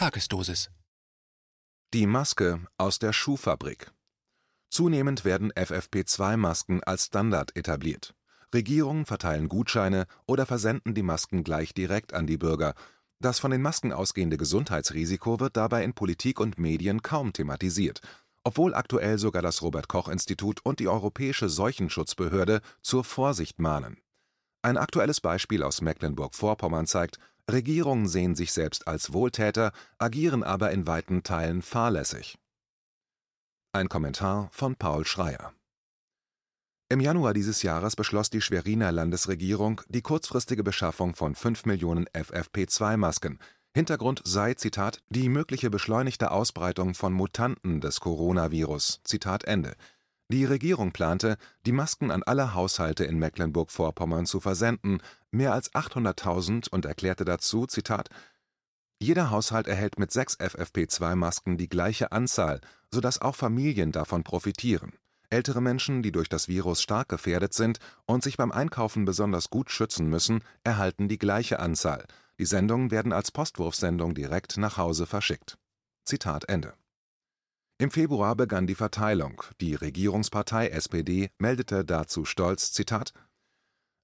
Tagesdosis. Die Maske aus der Schuhfabrik. Zunehmend werden FFP2-Masken als Standard etabliert. Regierungen verteilen Gutscheine oder versenden die Masken gleich direkt an die Bürger. Das von den Masken ausgehende Gesundheitsrisiko wird dabei in Politik und Medien kaum thematisiert, obwohl aktuell sogar das Robert Koch Institut und die Europäische Seuchenschutzbehörde zur Vorsicht mahnen. Ein aktuelles Beispiel aus Mecklenburg-Vorpommern zeigt, Regierungen sehen sich selbst als Wohltäter, agieren aber in weiten Teilen fahrlässig. Ein Kommentar von Paul Schreier. Im Januar dieses Jahres beschloss die Schweriner Landesregierung die kurzfristige Beschaffung von 5 Millionen FFP2-Masken. Hintergrund sei, Zitat, die mögliche beschleunigte Ausbreitung von Mutanten des Coronavirus. Zitat Ende. Die Regierung plante, die Masken an alle Haushalte in Mecklenburg-Vorpommern zu versenden, mehr als 800.000 und erklärte dazu, jeder Haushalt erhält mit sechs FFP2-Masken die gleiche Anzahl, sodass auch Familien davon profitieren. Ältere Menschen, die durch das Virus stark gefährdet sind und sich beim Einkaufen besonders gut schützen müssen, erhalten die gleiche Anzahl. Die Sendungen werden als Postwurfsendung direkt nach Hause verschickt. Ende. Im Februar begann die Verteilung. Die Regierungspartei SPD meldete dazu stolz, Zitat,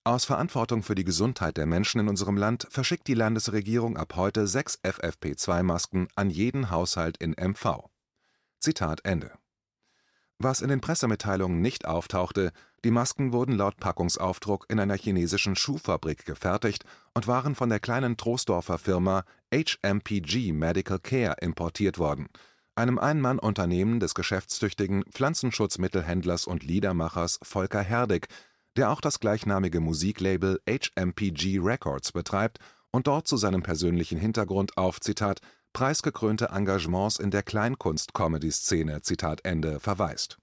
aus Verantwortung für die Gesundheit der Menschen in unserem Land verschickt die Landesregierung ab heute sechs FFP2-Masken an jeden Haushalt in MV. Zitat Ende. Was in den Pressemitteilungen nicht auftauchte, die Masken wurden laut Packungsaufdruck in einer chinesischen Schuhfabrik gefertigt und waren von der kleinen Troisdorfer Firma HMPG Medical Care importiert worden, einem Ein-Mann-Unternehmen des geschäftstüchtigen Pflanzenschutzmittelhändlers und Liedermachers Volker Herdig, der auch das gleichnamige Musiklabel HMPG Records betreibt und dort zu seinem persönlichen Hintergrund auf Zitat preisgekrönte Engagements in der Kleinkunst-Comedy-Szene Zitat Ende verweist.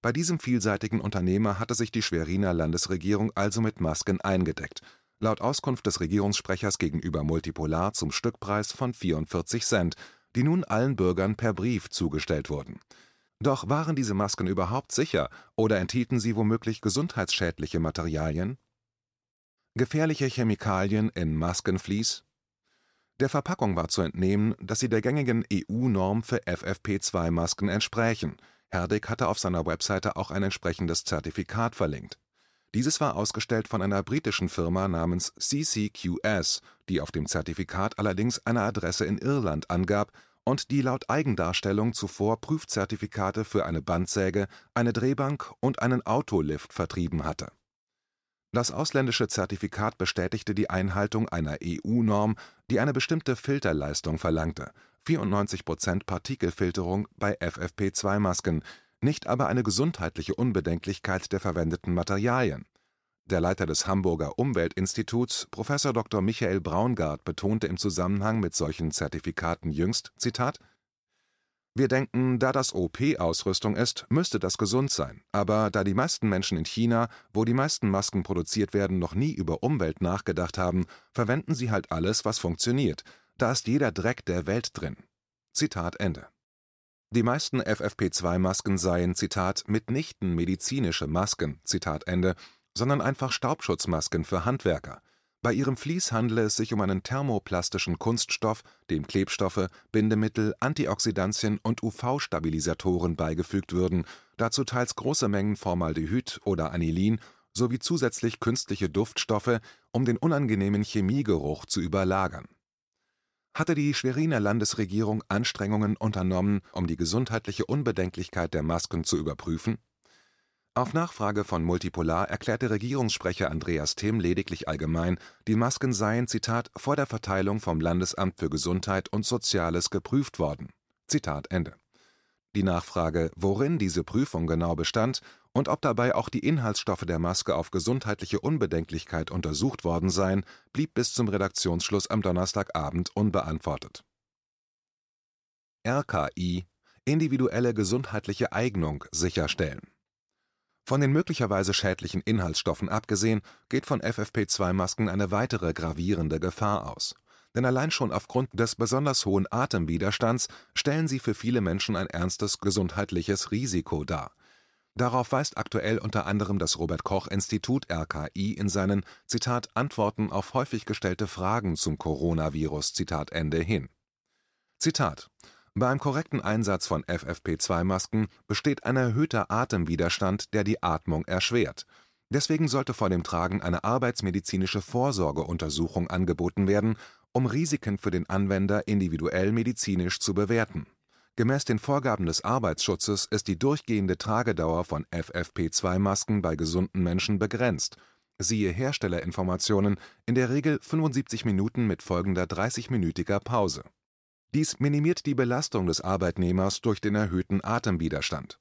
Bei diesem vielseitigen Unternehmer hatte sich die Schweriner Landesregierung also mit Masken eingedeckt, laut Auskunft des Regierungssprechers gegenüber Multipolar zum Stückpreis von 44 Cent, die nun allen Bürgern per Brief zugestellt wurden doch waren diese Masken überhaupt sicher oder enthielten sie womöglich gesundheitsschädliche Materialien? Gefährliche Chemikalien in Maskenvlies? Der Verpackung war zu entnehmen, dass sie der gängigen EU-Norm für FFP2-Masken entsprächen. Herdig hatte auf seiner Webseite auch ein entsprechendes Zertifikat verlinkt. Dieses war ausgestellt von einer britischen Firma namens CCQS, die auf dem Zertifikat allerdings eine Adresse in Irland angab und die laut Eigendarstellung zuvor Prüfzertifikate für eine Bandsäge, eine Drehbank und einen Autolift vertrieben hatte. Das ausländische Zertifikat bestätigte die Einhaltung einer EU-Norm, die eine bestimmte Filterleistung verlangte, 94% Partikelfilterung bei FFP2-Masken, nicht aber eine gesundheitliche Unbedenklichkeit der verwendeten Materialien der Leiter des Hamburger Umweltinstituts, Prof. Dr. Michael Braungart, betonte im Zusammenhang mit solchen Zertifikaten jüngst: „ Zitat, Wir denken, da das OP-Ausrüstung ist, müsste das gesund sein. Aber da die meisten Menschen in China, wo die meisten Masken produziert werden, noch nie über Umwelt nachgedacht haben, verwenden sie halt alles, was funktioniert. Da ist jeder Dreck der Welt drin. Zitat Ende. Die meisten FFP2-Masken seien, Zitat, mitnichten medizinische Masken, Zitat Ende, sondern einfach Staubschutzmasken für Handwerker. Bei ihrem Vlies handele es sich um einen thermoplastischen Kunststoff, dem Klebstoffe, Bindemittel, Antioxidantien und UV-Stabilisatoren beigefügt würden, dazu teils große Mengen Formaldehyd oder Anilin sowie zusätzlich künstliche Duftstoffe, um den unangenehmen Chemiegeruch zu überlagern. Hatte die Schweriner Landesregierung Anstrengungen unternommen, um die gesundheitliche Unbedenklichkeit der Masken zu überprüfen? Auf Nachfrage von Multipolar erklärte Regierungssprecher Andreas Timm lediglich allgemein, die Masken seien Zitat vor der Verteilung vom Landesamt für Gesundheit und Soziales geprüft worden. Zitat Ende. Die Nachfrage, worin diese Prüfung genau bestand und ob dabei auch die Inhaltsstoffe der Maske auf gesundheitliche Unbedenklichkeit untersucht worden seien, blieb bis zum Redaktionsschluss am Donnerstagabend unbeantwortet. RKI individuelle gesundheitliche Eignung sicherstellen von den möglicherweise schädlichen Inhaltsstoffen abgesehen, geht von FFP2-Masken eine weitere gravierende Gefahr aus. Denn allein schon aufgrund des besonders hohen Atemwiderstands stellen sie für viele Menschen ein ernstes gesundheitliches Risiko dar. Darauf weist aktuell unter anderem das Robert Koch Institut RKI in seinen Antworten auf häufig gestellte Fragen zum Coronavirus hin Zitat beim korrekten Einsatz von FFP2-Masken besteht ein erhöhter Atemwiderstand, der die Atmung erschwert. Deswegen sollte vor dem Tragen eine arbeitsmedizinische Vorsorgeuntersuchung angeboten werden, um Risiken für den Anwender individuell medizinisch zu bewerten. Gemäß den Vorgaben des Arbeitsschutzes ist die durchgehende Tragedauer von FFP2-Masken bei gesunden Menschen begrenzt (siehe Herstellerinformationen, in der Regel 75 Minuten mit folgender 30-minütiger Pause dies minimiert die Belastung des Arbeitnehmers durch den erhöhten Atemwiderstand.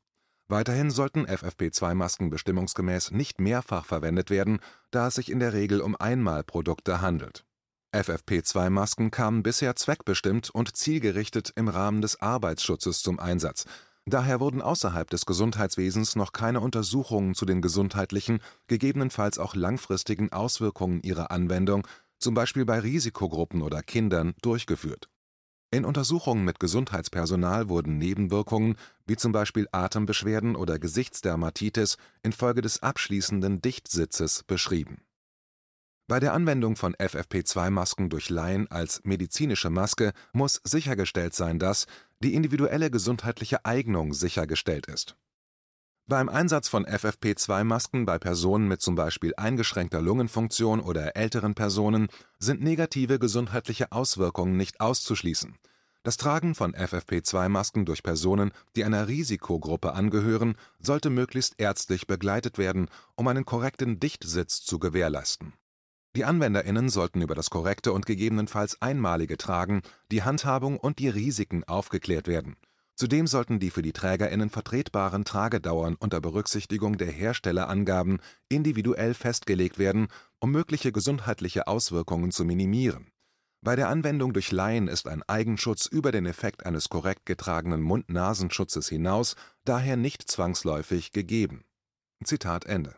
Weiterhin sollten FFP2-Masken bestimmungsgemäß nicht mehrfach verwendet werden, da es sich in der Regel um Einmalprodukte handelt. FFP2-Masken kamen bisher zweckbestimmt und zielgerichtet im Rahmen des Arbeitsschutzes zum Einsatz. Daher wurden außerhalb des Gesundheitswesens noch keine Untersuchungen zu den gesundheitlichen, gegebenenfalls auch langfristigen Auswirkungen ihrer Anwendung, zum Beispiel bei Risikogruppen oder Kindern, durchgeführt in Untersuchungen mit Gesundheitspersonal wurden Nebenwirkungen wie zum Beispiel Atembeschwerden oder Gesichtsdermatitis infolge des abschließenden Dichtsitzes beschrieben. Bei der Anwendung von FFP2-Masken durch Laien als medizinische Maske muss sichergestellt sein, dass die individuelle gesundheitliche Eignung sichergestellt ist beim Einsatz von FFP2-Masken bei Personen mit zum Beispiel eingeschränkter Lungenfunktion oder älteren Personen sind negative gesundheitliche Auswirkungen nicht auszuschließen. Das Tragen von FFP2-Masken durch Personen, die einer Risikogruppe angehören, sollte möglichst ärztlich begleitet werden, um einen korrekten Dichtsitz zu gewährleisten. Die AnwenderInnen sollten über das korrekte und gegebenenfalls einmalige Tragen, die Handhabung und die Risiken aufgeklärt werden Zudem sollten die für die TrägerInnen vertretbaren Tragedauern unter Berücksichtigung der Herstellerangaben individuell festgelegt werden, um mögliche gesundheitliche Auswirkungen zu minimieren. Bei der Anwendung durch Laien ist ein Eigenschutz über den Effekt eines korrekt getragenen Mund-Nasenschutzes hinaus daher nicht zwangsläufig gegeben. Zitat Ende.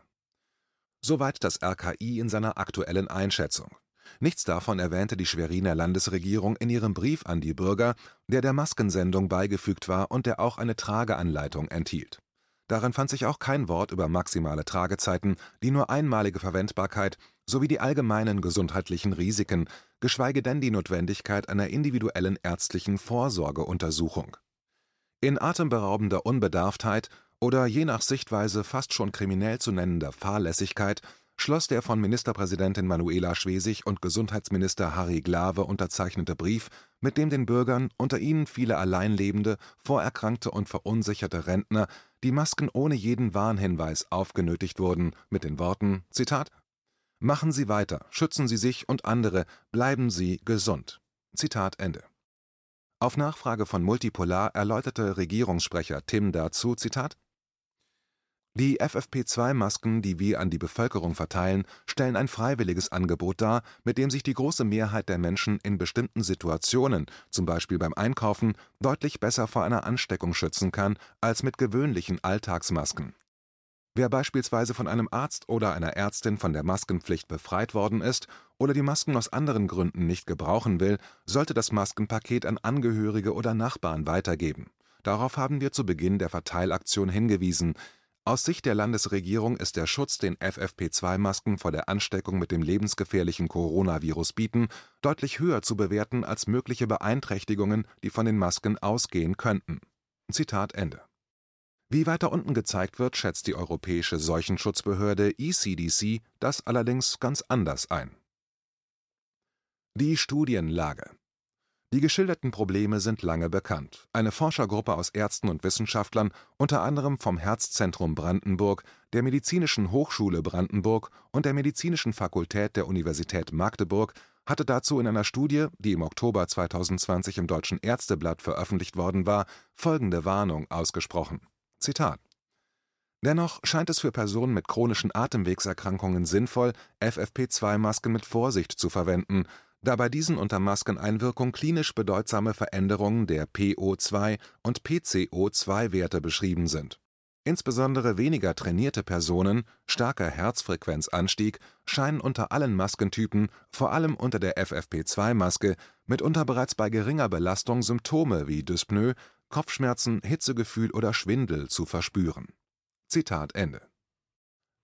Soweit das RKI in seiner aktuellen Einschätzung Nichts davon erwähnte die Schweriner Landesregierung in ihrem Brief an die Bürger, der der Maskensendung beigefügt war und der auch eine Trageanleitung enthielt. Darin fand sich auch kein Wort über maximale Tragezeiten, die nur einmalige Verwendbarkeit sowie die allgemeinen gesundheitlichen Risiken, geschweige denn die Notwendigkeit einer individuellen ärztlichen Vorsorgeuntersuchung. In atemberaubender Unbedarftheit oder je nach Sichtweise fast schon kriminell zu nennender Fahrlässigkeit schloss der von Ministerpräsidentin Manuela Schwesig und Gesundheitsminister Harry Glawe unterzeichnete Brief, mit dem den Bürgern, unter ihnen viele alleinlebende, vorerkrankte und verunsicherte Rentner, die Masken ohne jeden Warnhinweis aufgenötigt wurden, mit den Worten: „ Zitat Machen Sie weiter, schützen Sie sich und andere, bleiben Sie gesund. Zitat Ende. “Auf Nachfrage von Multipolar erläuterte Regierungssprecher Tim dazu: Zitat die FFP2-Masken, die wir an die Bevölkerung verteilen, stellen ein freiwilliges Angebot dar, mit dem sich die große Mehrheit der Menschen in bestimmten Situationen, zum Beispiel beim Einkaufen, deutlich besser vor einer Ansteckung schützen kann als mit gewöhnlichen Alltagsmasken. Wer beispielsweise von einem Arzt oder einer Ärztin von der Maskenpflicht befreit worden ist oder die Masken aus anderen Gründen nicht gebrauchen will, sollte das Maskenpaket an Angehörige oder Nachbarn weitergeben. Darauf haben wir zu Beginn der Verteilaktion hingewiesen aus Sicht der Landesregierung ist der Schutz, den FFP2-Masken vor der Ansteckung mit dem lebensgefährlichen Coronavirus bieten, deutlich höher zu bewerten als mögliche Beeinträchtigungen, die von den Masken ausgehen könnten. Zitat Ende. Wie weiter unten gezeigt wird, schätzt die Europäische Seuchenschutzbehörde ECDC das allerdings ganz anders ein. Die Studienlage die geschilderten Probleme sind lange bekannt. Eine Forschergruppe aus Ärzten und Wissenschaftlern, unter anderem vom Herzzentrum Brandenburg, der Medizinischen Hochschule Brandenburg und der Medizinischen Fakultät der Universität Magdeburg, hatte dazu in einer Studie, die im Oktober 2020 im Deutschen Ärzteblatt veröffentlicht worden war, folgende Warnung ausgesprochen: Zitat. Dennoch scheint es für Personen mit chronischen Atemwegserkrankungen sinnvoll, FFP2-Masken mit Vorsicht zu verwenden da bei diesen unter Maskeneinwirkung klinisch bedeutsame Veränderungen der PO2 und PCO2-Werte beschrieben sind. Insbesondere weniger trainierte Personen (starker Herzfrequenzanstieg) scheinen unter allen Maskentypen, vor allem unter der FFP2-Maske, mitunter bereits bei geringer Belastung Symptome wie Dyspnoe, Kopfschmerzen, Hitzegefühl oder Schwindel zu verspüren. Zitat Ende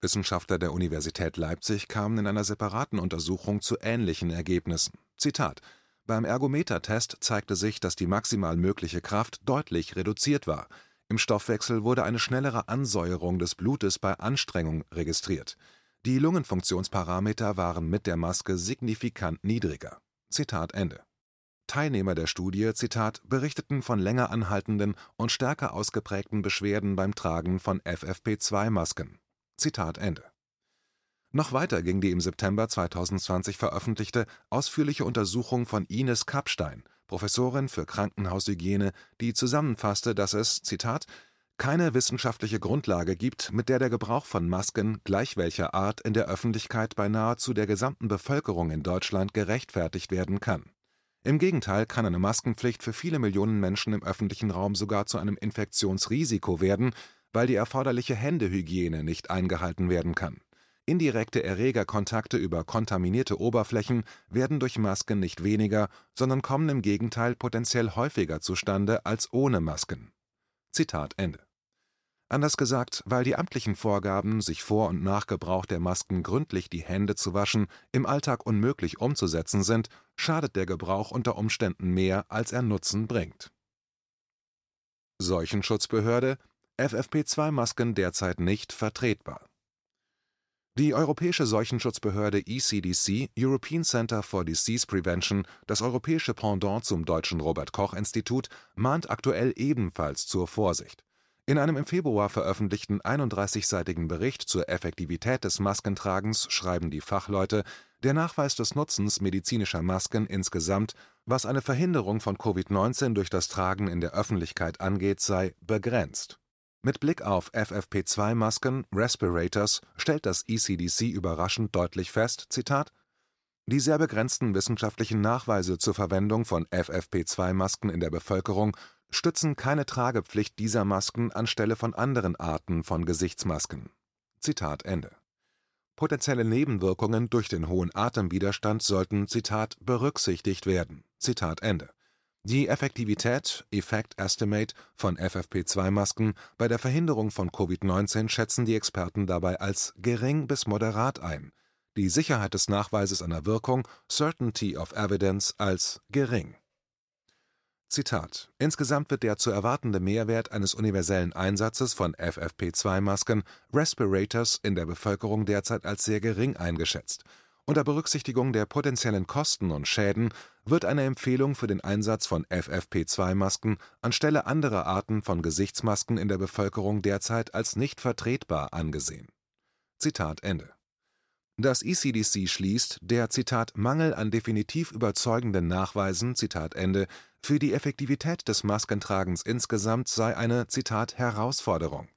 Wissenschaftler der Universität Leipzig kamen in einer separaten Untersuchung zu ähnlichen Ergebnissen. Zitat Beim Ergometertest zeigte sich, dass die maximal mögliche Kraft deutlich reduziert war. Im Stoffwechsel wurde eine schnellere Ansäuerung des Blutes bei Anstrengung registriert. Die Lungenfunktionsparameter waren mit der Maske signifikant niedriger. Zitat Ende. Teilnehmer der Studie berichteten von länger anhaltenden und stärker ausgeprägten Beschwerden beim Tragen von FFP2-Masken. Zitat Ende. Noch weiter ging die im September 2020 veröffentlichte ausführliche Untersuchung von Ines Kapstein, Professorin für Krankenhaushygiene, die zusammenfasste, dass es Zitat keine wissenschaftliche Grundlage gibt, mit der der Gebrauch von Masken gleich welcher Art in der Öffentlichkeit bei nahezu der gesamten Bevölkerung in Deutschland gerechtfertigt werden kann. Im Gegenteil kann eine Maskenpflicht für viele Millionen Menschen im öffentlichen Raum sogar zu einem Infektionsrisiko werden, weil die erforderliche Händehygiene nicht eingehalten werden kann. Indirekte Erregerkontakte über kontaminierte Oberflächen werden durch Masken nicht weniger, sondern kommen im Gegenteil potenziell häufiger zustande als ohne Masken. Zitat Ende Anders gesagt, weil die amtlichen Vorgaben, sich vor und nach Gebrauch der Masken gründlich die Hände zu waschen, im Alltag unmöglich umzusetzen sind, schadet der Gebrauch unter Umständen mehr, als er Nutzen bringt. Seuchenschutzbehörde FFP2-Masken derzeit nicht vertretbar. Die Europäische Seuchenschutzbehörde ECDC European Centre for Disease Prevention, das europäische Pendant zum deutschen Robert Koch Institut, mahnt aktuell ebenfalls zur Vorsicht in einem im Februar veröffentlichten 31-seitigen Bericht zur Effektivität des Maskentragens schreiben die Fachleute, der Nachweis des Nutzens medizinischer Masken insgesamt, was eine Verhinderung von Covid-19 durch das Tragen in der Öffentlichkeit angeht, sei begrenzt. Mit Blick auf FFP2-Masken (Respirators) stellt das ECDC überraschend deutlich fest: Zitat, Die sehr begrenzten wissenschaftlichen Nachweise zur Verwendung von FFP2-Masken in der Bevölkerung stützen keine Tragepflicht dieser Masken anstelle von anderen Arten von Gesichtsmasken. Zitat Ende. Potenzielle Nebenwirkungen durch den hohen Atemwiderstand sollten Zitat berücksichtigt werden. Die Effektivität Effect Estimate von FFP2-Masken bei der Verhinderung von Covid-19 schätzen die Experten dabei als gering bis moderat ein, die Sicherheit des Nachweises einer Wirkung Certainty of Evidence als gering. Insgesamt wird der zu erwartende Mehrwert eines universellen Einsatzes von FFP2-Masken (Respirators) in der Bevölkerung derzeit als sehr gering eingeschätzt. Unter Berücksichtigung der potenziellen Kosten und Schäden wird eine Empfehlung für den Einsatz von FFP2-Masken anstelle anderer Arten von Gesichtsmasken in der Bevölkerung derzeit als nicht vertretbar angesehen. Das ECDC schließt, der Zitat Mangel an definitiv überzeugenden Nachweisen für die Effektivität des Maskentragens insgesamt sei eine Zitat Herausforderung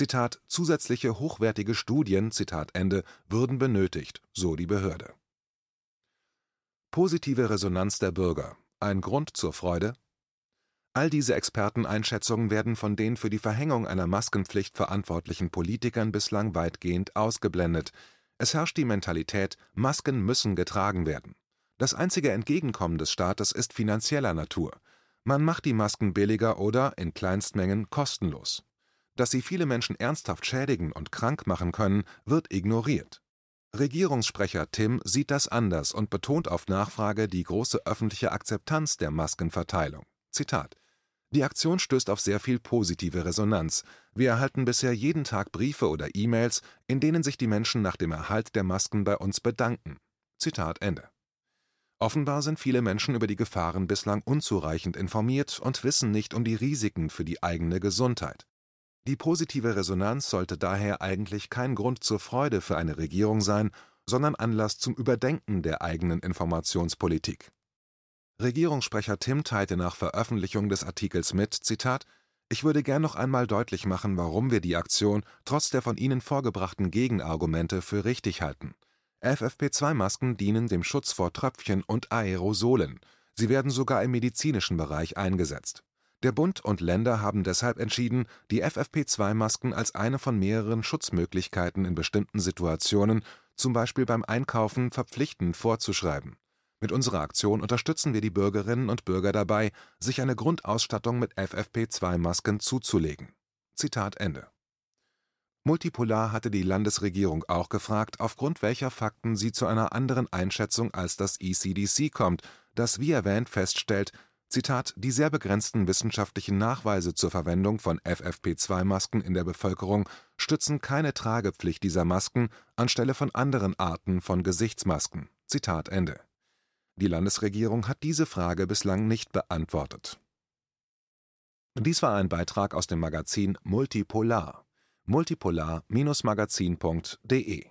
Zitat zusätzliche hochwertige Studien Zitat Ende würden benötigt, so die Behörde. Positive Resonanz der Bürger ein Grund zur Freude? All diese Experteneinschätzungen werden von den für die Verhängung einer Maskenpflicht verantwortlichen Politikern bislang weitgehend ausgeblendet. Es herrscht die Mentalität, Masken müssen getragen werden. Das einzige Entgegenkommen des Staates ist finanzieller Natur. Man macht die Masken billiger oder, in Kleinstmengen, kostenlos. Dass sie viele Menschen ernsthaft schädigen und krank machen können, wird ignoriert. Regierungssprecher Tim sieht das anders und betont auf Nachfrage die große öffentliche Akzeptanz der Maskenverteilung. Zitat die Aktion stößt auf sehr viel positive Resonanz. Wir erhalten bisher jeden Tag Briefe oder E-Mails, in denen sich die Menschen nach dem Erhalt der Masken bei uns bedanken. Zitat Ende. Offenbar sind viele Menschen über die Gefahren bislang unzureichend informiert und wissen nicht um die Risiken für die eigene Gesundheit. Die positive Resonanz sollte daher eigentlich kein Grund zur Freude für eine Regierung sein, sondern Anlass zum Überdenken der eigenen Informationspolitik Regierungssprecher Tim teilte nach Veröffentlichung des Artikels mit: „ Zitat, Ich würde gern noch einmal deutlich machen, warum wir die Aktion trotz der von Ihnen vorgebrachten Gegenargumente für richtig halten. FFP2-Masken dienen dem Schutz vor Tröpfchen und Aerosolen. Sie werden sogar im medizinischen Bereich eingesetzt. Der Bund und Länder haben deshalb entschieden, die FFP2-Masken als eine von mehreren Schutzmöglichkeiten in bestimmten Situationen, zum Beispiel beim Einkaufen, verpflichtend vorzuschreiben mit unserer Aktion unterstützen wir die Bürgerinnen und Bürger dabei, sich eine Grundausstattung mit FFP2-Masken zuzulegen. Zitat Ende. Multipolar hatte die Landesregierung auch gefragt, aufgrund welcher Fakten sie zu einer anderen Einschätzung als das ECDC kommt, das wie erwähnt feststellt, Zitat, die sehr begrenzten wissenschaftlichen Nachweise zur Verwendung von FFP2-Masken in der Bevölkerung stützen keine Tragepflicht dieser Masken anstelle von anderen Arten von Gesichtsmasken. Zitat Ende. Die Landesregierung hat diese Frage bislang nicht beantwortet. Dies war ein Beitrag aus dem Magazin Multipolar multipolar-magazin.de